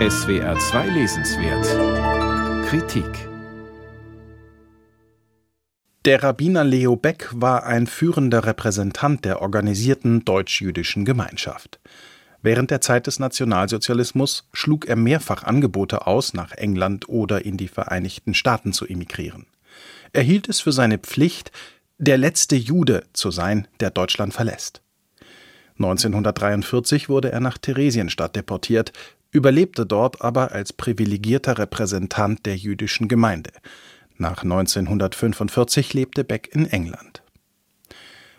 SWR 2 Lesenswert Kritik Der Rabbiner Leo Beck war ein führender Repräsentant der organisierten deutsch-jüdischen Gemeinschaft. Während der Zeit des Nationalsozialismus schlug er mehrfach Angebote aus, nach England oder in die Vereinigten Staaten zu emigrieren. Er hielt es für seine Pflicht, der letzte Jude zu sein, der Deutschland verlässt. 1943 wurde er nach Theresienstadt deportiert, überlebte dort aber als privilegierter Repräsentant der jüdischen Gemeinde. Nach 1945 lebte Beck in England.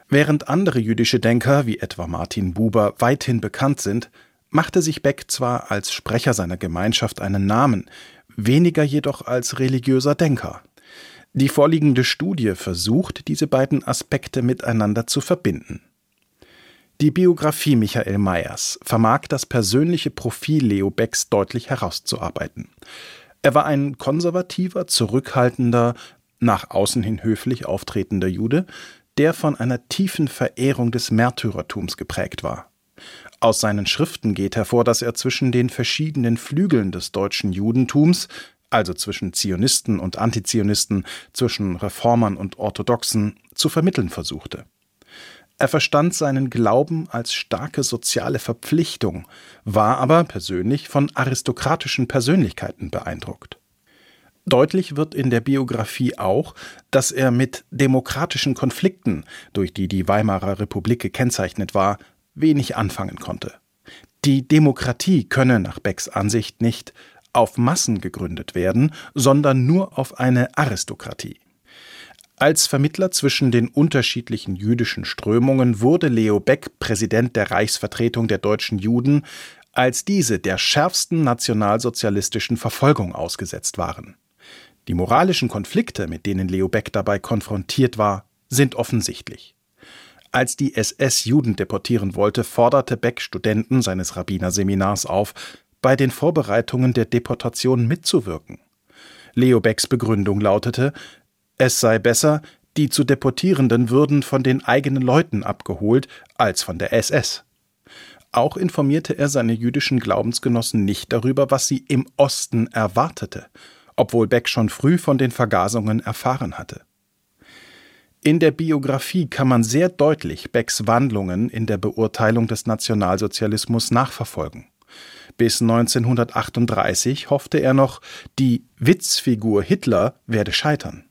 Während andere jüdische Denker, wie etwa Martin Buber, weithin bekannt sind, machte sich Beck zwar als Sprecher seiner Gemeinschaft einen Namen, weniger jedoch als religiöser Denker. Die vorliegende Studie versucht, diese beiden Aspekte miteinander zu verbinden. Die Biografie Michael Mayers vermag das persönliche Profil Leo Becks deutlich herauszuarbeiten. Er war ein konservativer, zurückhaltender, nach außen hin höflich auftretender Jude, der von einer tiefen Verehrung des Märtyrertums geprägt war. Aus seinen Schriften geht hervor, dass er zwischen den verschiedenen Flügeln des deutschen Judentums, also zwischen Zionisten und Antizionisten, zwischen Reformern und Orthodoxen, zu vermitteln versuchte. Er verstand seinen Glauben als starke soziale Verpflichtung, war aber persönlich von aristokratischen Persönlichkeiten beeindruckt. Deutlich wird in der Biografie auch, dass er mit demokratischen Konflikten, durch die die Weimarer Republik gekennzeichnet war, wenig anfangen konnte. Die Demokratie könne nach Becks Ansicht nicht auf Massen gegründet werden, sondern nur auf eine Aristokratie. Als Vermittler zwischen den unterschiedlichen jüdischen Strömungen wurde Leo Beck Präsident der Reichsvertretung der deutschen Juden, als diese der schärfsten nationalsozialistischen Verfolgung ausgesetzt waren. Die moralischen Konflikte, mit denen Leo Beck dabei konfrontiert war, sind offensichtlich. Als die SS Juden deportieren wollte, forderte Beck Studenten seines Rabbinerseminars auf, bei den Vorbereitungen der Deportation mitzuwirken. Leo Becks Begründung lautete, es sei besser, die zu Deportierenden würden von den eigenen Leuten abgeholt als von der SS. Auch informierte er seine jüdischen Glaubensgenossen nicht darüber, was sie im Osten erwartete, obwohl Beck schon früh von den Vergasungen erfahren hatte. In der Biografie kann man sehr deutlich Becks Wandlungen in der Beurteilung des Nationalsozialismus nachverfolgen. Bis 1938 hoffte er noch, die Witzfigur Hitler werde scheitern.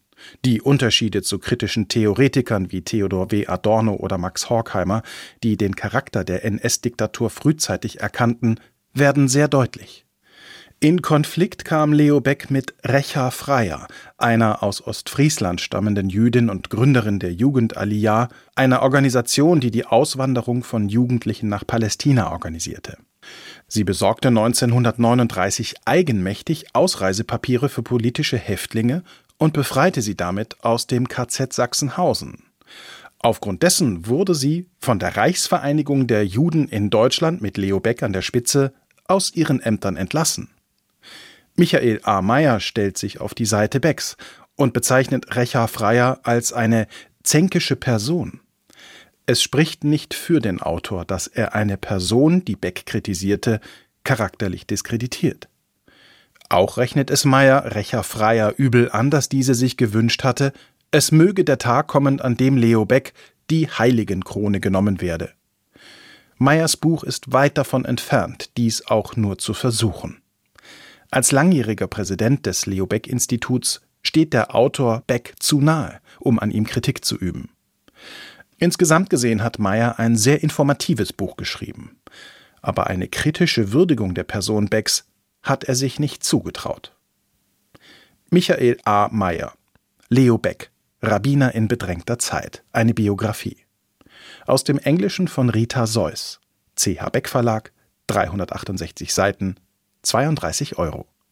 Die Unterschiede zu kritischen Theoretikern wie Theodor W. Adorno oder Max Horkheimer, die den Charakter der NS-Diktatur frühzeitig erkannten, werden sehr deutlich. In Konflikt kam Leo Beck mit Recha Freier, einer aus Ostfriesland stammenden Jüdin und Gründerin der Jugend Aliyah, einer Organisation, die die Auswanderung von Jugendlichen nach Palästina organisierte. Sie besorgte 1939 eigenmächtig Ausreisepapiere für politische Häftlinge und befreite sie damit aus dem KZ Sachsenhausen. Aufgrund dessen wurde sie von der Reichsvereinigung der Juden in Deutschland mit Leo Beck an der Spitze aus ihren Ämtern entlassen. Michael A. Meyer stellt sich auf die Seite Becks und bezeichnet Recha Freier als eine zänkische Person. Es spricht nicht für den Autor, dass er eine Person, die Beck kritisierte, charakterlich diskreditiert. Auch rechnet es Meyer Recher Freier übel an, dass diese sich gewünscht hatte, es möge der Tag kommen, an dem Leo Beck die Heiligenkrone genommen werde. Meyers Buch ist weit davon entfernt, dies auch nur zu versuchen. Als langjähriger Präsident des Leo Beck Instituts steht der Autor Beck zu nahe, um an ihm Kritik zu üben. Insgesamt gesehen hat Meyer ein sehr informatives Buch geschrieben. Aber eine kritische Würdigung der Person Becks hat er sich nicht zugetraut. Michael A. Meyer Leo Beck Rabbiner in bedrängter Zeit eine Biografie aus dem Englischen von Rita Seuss CH Beck Verlag 368 Seiten 32 Euro